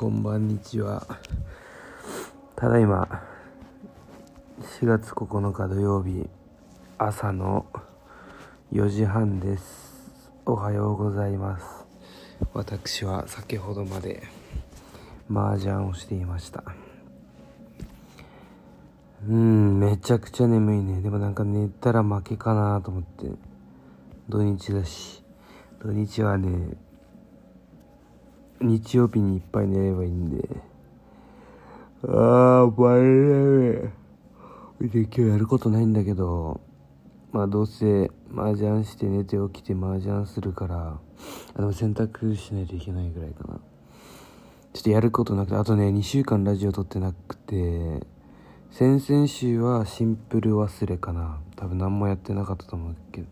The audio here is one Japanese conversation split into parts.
こんばんにちは。ただいま4月9日土曜日朝の4時半です。おはようございます。私は先ほどまで麻雀をしていました。うんめちゃくちゃ眠いね。でもなんか寝たら負けかなと思って。土日だし。土日はね日曜日にいっぱい寝ればいいんで。ああバレるで今日やることないんだけどまあどうせ麻雀して寝て起きて麻雀するからあでも洗濯しないといけないぐらいかな。ちょっとやることなくてあとね2週間ラジオ撮ってなくて先々週はシンプル忘れかな。多分何もやってなかったと思うけど。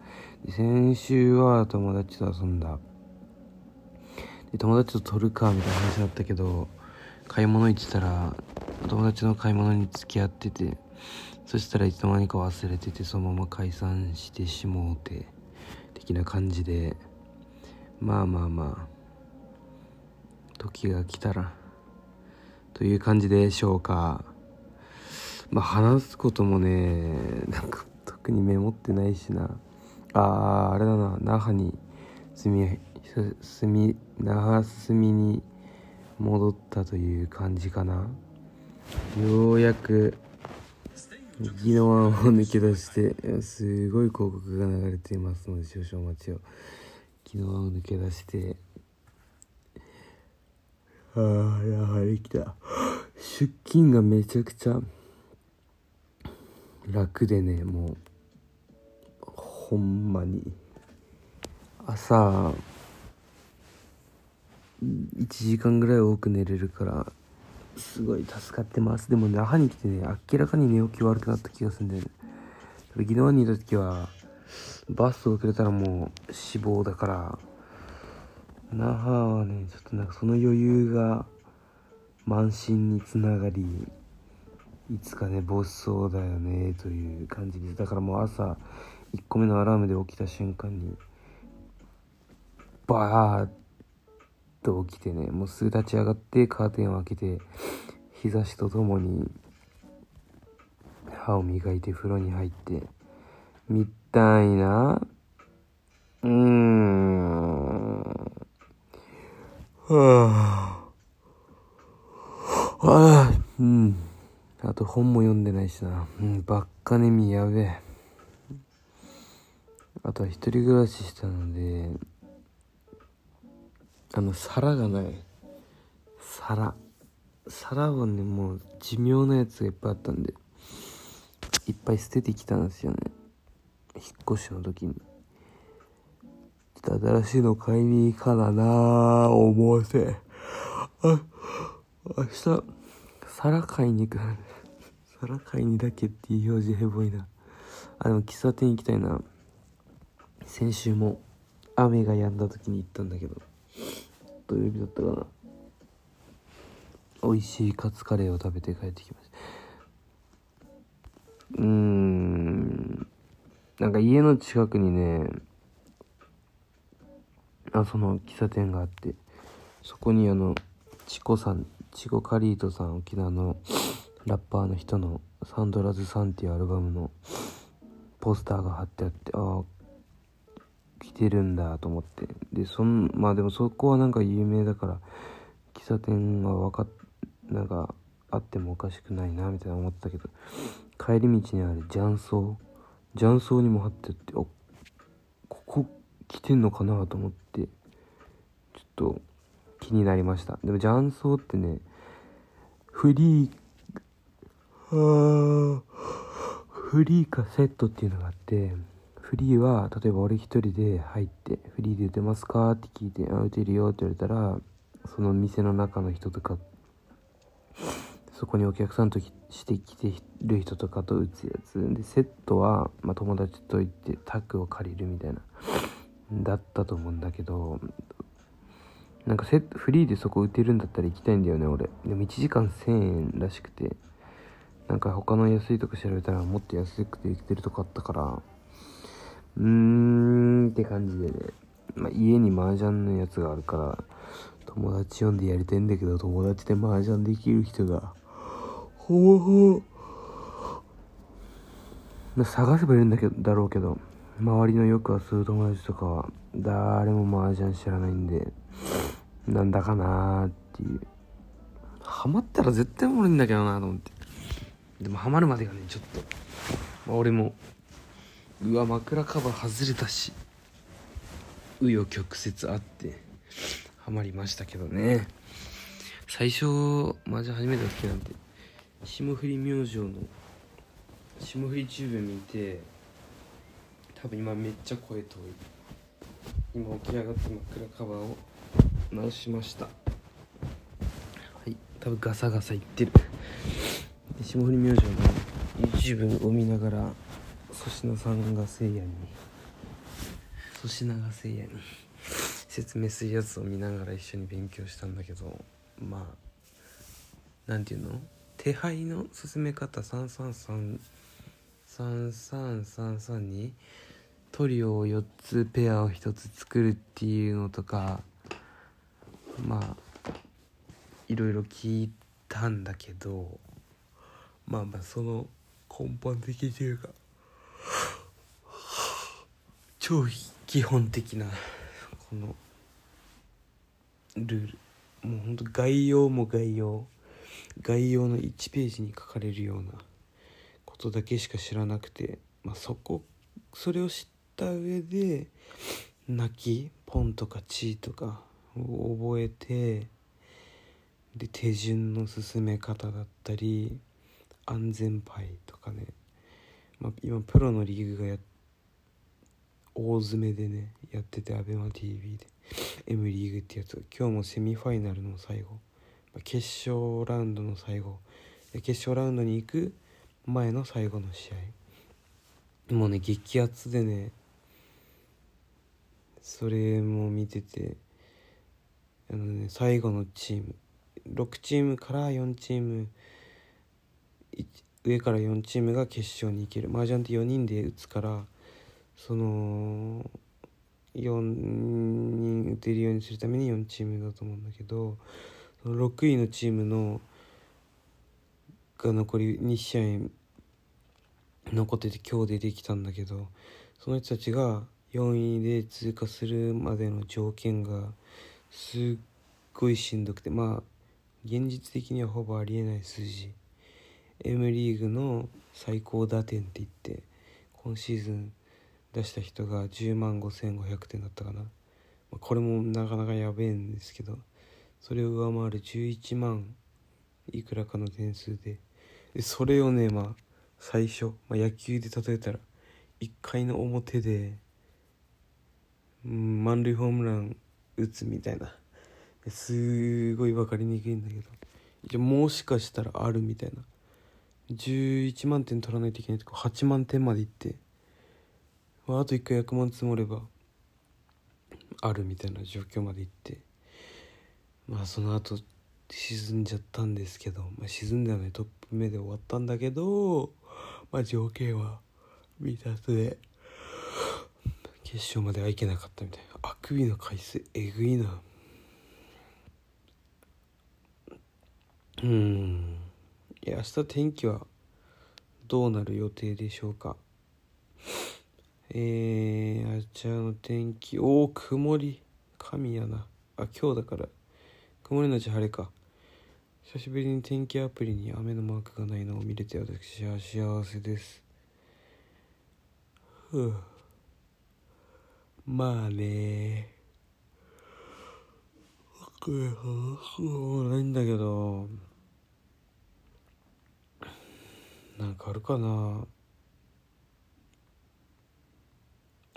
先週は友達と遊んだ。で友達と撮るか？みたいな話だったけど買い物行ってたら友達の買い物に付き合っててそしたらいつの間にか忘れててそのまま解散してしもうて的な感じでまあまあまあ時が来たらという感じでしょうか。まあ話すこともねなんか特にメモってないしな。あーあれだな。那覇に住み住み那覇住みに戻ったという感じかな。ようやく宜野湾を抜け出してすごい広告が流れていますので少々お待ちを。宜野湾を抜け出して。ああやはり来た。出勤がめちゃくちゃ楽でねもうほんまに。朝1時間ぐらい多く寝れるからすごい助かってます。でも那覇に来てね明らかに寝起き悪くなった気がするんだよね。宜野湾にいた時はバス遅れたらもう死亡だから那覇はねちょっとなんかその余裕が満身につながりいつか寝坊しそうだよねという感じですだからもう朝1個目のアラームで起きた瞬間にバーッと起きてねもうすぐ立ち上がってカーテンを開けて日差しとともに歯を磨いて風呂に入ってみたいな。うーん。はあああうん。あと本も読んでないしな。うんばっかねみやべえ。あとは一人暮らししたのであの皿がない。皿。皿はねもう寿命なやつがいっぱいあったんで。いっぱい捨ててきたんですよね。引っ越しの時に。ちょっと新しいの買いに行かなな思わせ。あ明日皿買いに行く。皿買いにだけっていう表示ヘボいな。あでも喫茶店行きたいな。先週も雨が止んだ時に行ったんだけど。土曜日だったかな美味しいカツカレーを食べて帰ってきました。うーん。なんか家の近くにねあその喫茶店があってそこにあのチコさんチコカリートさん沖縄のラッパーの人の「サンドラズさん」っていうアルバムのポスターが貼ってあってああ来てるんだと思って。でそんまあでもそこはなんか有名だから喫茶店は分かっなんかあってもおかしくないなみたいな思ったけど帰り道にある雀荘雀荘にも貼ってってあここ来てんのかなと思ってちょっと気になりました。でも雀荘ってねフリーフリーかセットっていうのがあってフリーは例えば俺一人で入って「フリーで打てますか?」って聞いて「あ打てるよ」って言われたらその店の中の人とかそこにお客さんとして来てる人とかと打つやつでセットは、まあ、友達と行ってタッグを借りるみたいなだったと思うんだけどなんかセットフリーでそこ打てるんだったら行きたいんだよね俺でも1時間1000円らしくてなんか他の安いとこ調べたらもっと安くて行ってるとこあったからうーんって感じでね、まあ、家に麻雀のやつがあるから友達呼んでやりたいんだけど友達で麻雀できる人がほぼほぼ探せばいるんだけどだろうけど周りのよく遊ぶ友達とかは誰も麻雀知らないんでなんだかなーっていう。ハマったら絶対おもろいんだけどなと思って。でもハマるまでがねちょっと、まあ、俺もうわ枕カバー外れたし紆余曲折あってハマりましたけどね。最初麻雀初めての時なんて霜降り明星の霜降りチューブ見て多分今めっちゃ声遠い。今起き上がって枕カバーを直しました。はい多分ガサガサいってる。霜降り明星の YouTube を見ながら粗品さんがせいやに。粗品がせいやに。説明するやつを見ながら一緒に勉強したんだけどまあなんていうの？手配の進め方333333にトリオを4つペアを1つ作るっていうのとかまあいろいろ聞いたんだけどまあまあその根本的というか超基本的なこのルール。もうほんと概要も概要。概要の1ページに書かれるようなことだけしか知らなくて、まあ、そこそれを知った上で泣きポンとかチーとかを覚えてで手順の進め方だったり安全牌とかね、まあ、今プロのリーグがやって大詰めでねやってて ABEMATV で M リーグってやつ。が今日もセミファイナルの最後。決勝ラウンドの最後。決勝ラウンドに行く前の最後の試合。もうね激アツでねそれも見ててあのね最後のチーム。6チームから4チーム上から4チームが決勝に行ける。麻雀って4人で打つからその4人打てるようにするために4チームだと思うんだけどその6位のチームのが残り2試合残ってて今日でできたんだけどその人たちが4位で通過するまでの条件がすっごいしんどくてまあ現実的にはほぼありえない数字。M リーグの最高打点って言って今シーズン出した人が10万5500点だったかな、まあ、これもなかなかやべえんですけどそれを上回る11万いくらかの点数ででそれをねまあ最初、まあ、野球で例えたら1回の表で、うん、満塁ホームラン打つみたいな。すごい分かりにくいんだけど一応もしかしたらあるみたいな。11万点取らないといけないとか8万点までいって、まあ、あと1回100万積もればあるみたいな状況までいってまあその後沈んじゃったんですけど、まあ、沈んではないトップ目で終わったんだけど、まあ、条件は未達で決勝まではいけなかったみたいな。あくびの回数えぐいな。うん。いや明日天気はどうなる予定でしょうか。えー、あちらの天気。おお曇り。神やな。あ今日だから。曇りのち晴れか。久しぶりに天気アプリに雨のマークがないのを見れて私は幸せです。ふう。まあね。ないんだけど。なんかあるかな。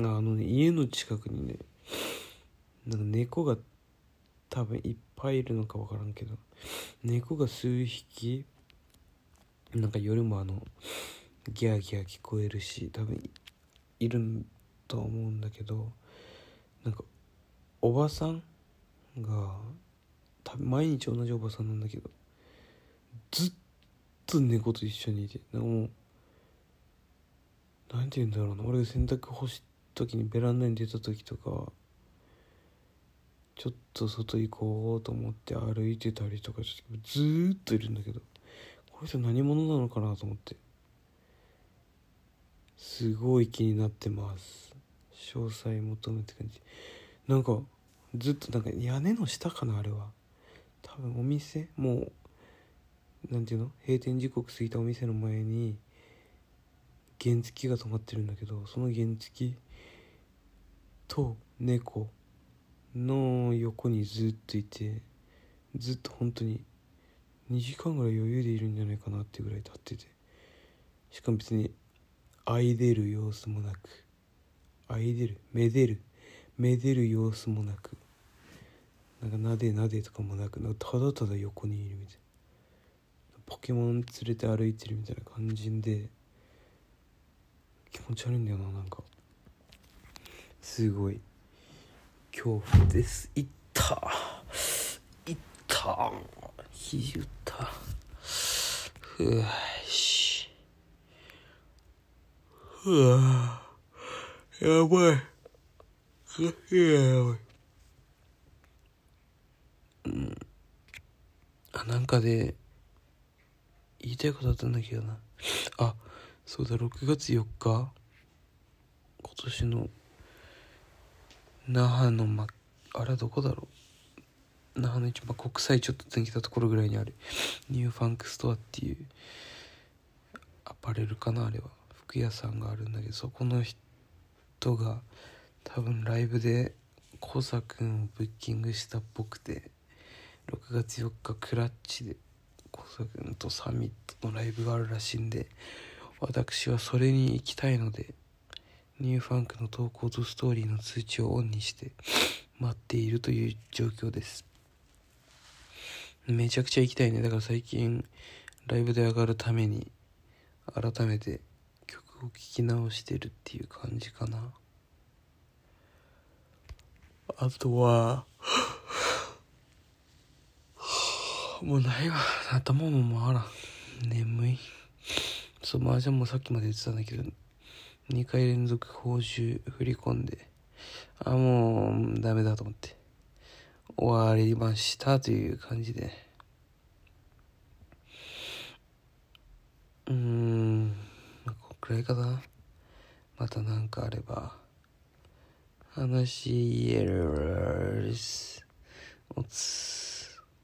あのね家の近くにねなんか猫が多分いっぱいいるのか分からんけど猫が数匹なんか夜もあのギャーギャー聞こえるし多分いると思うんだけどなんかおばさんが多分毎日同じおばさんなんだけどずっと猫と一緒にいてなんかもうなんて言うんだろうな俺が洗濯干す時にベランダに出た時とかちょっと外行こうと思って歩いてたりとかずーっといるんだけどこの人何者なのかなと思って。すごい気になってます。詳細求めって感じ。なんかずっとなんか屋根の下かなあれは。多分お店もうなんていうの？閉店時刻過ぎたお店の前に原付が止まってるんだけどその原付と猫の横にずっといてずっと本当に2時間ぐらい余裕でいるんじゃないかなってぐらい立っててしかも別に愛出る様子もなく愛出るめでるめでる様子もなくなんかなでなでとかもなくなんかただただ横にいるみたいなポケモン連れて歩いてるみたいな感じで気持ち悪いんだよななんか。すごい。恐怖です。いった。いった。肘打った。ふわし。ふわやばい。やばい。うん。あなんかで言いたいことあったんだけどな。あそうだ。6月4日。今年の那覇のまあれはどこだろう？那覇の一番国際ちょっと抜けたところぐらいにある。ニューファンクストアっていうアパレルかなあれは。服屋さんがあるんだけどそこの人が多分ライブでコザくんをブッキングしたっぽくて6月4日クラッチでコザくんとサミットのライブがあるらしいんで私はそれに行きたいのでニューファンクの投稿とストーリーの通知をオンにして待っているという状況です。めちゃくちゃ行きたいね。だから最近ライブで上がるために改めて曲を聴き直してるっていう感じかな。あとはもうないわ。頭も回らん。眠い。そう麻雀もさっきまで言ってたんだけど2回連続報酬振り込んであもうダメだと思って終わりましたという感じで。うーんこんくらいかな。また何かあれば話しえるおつ。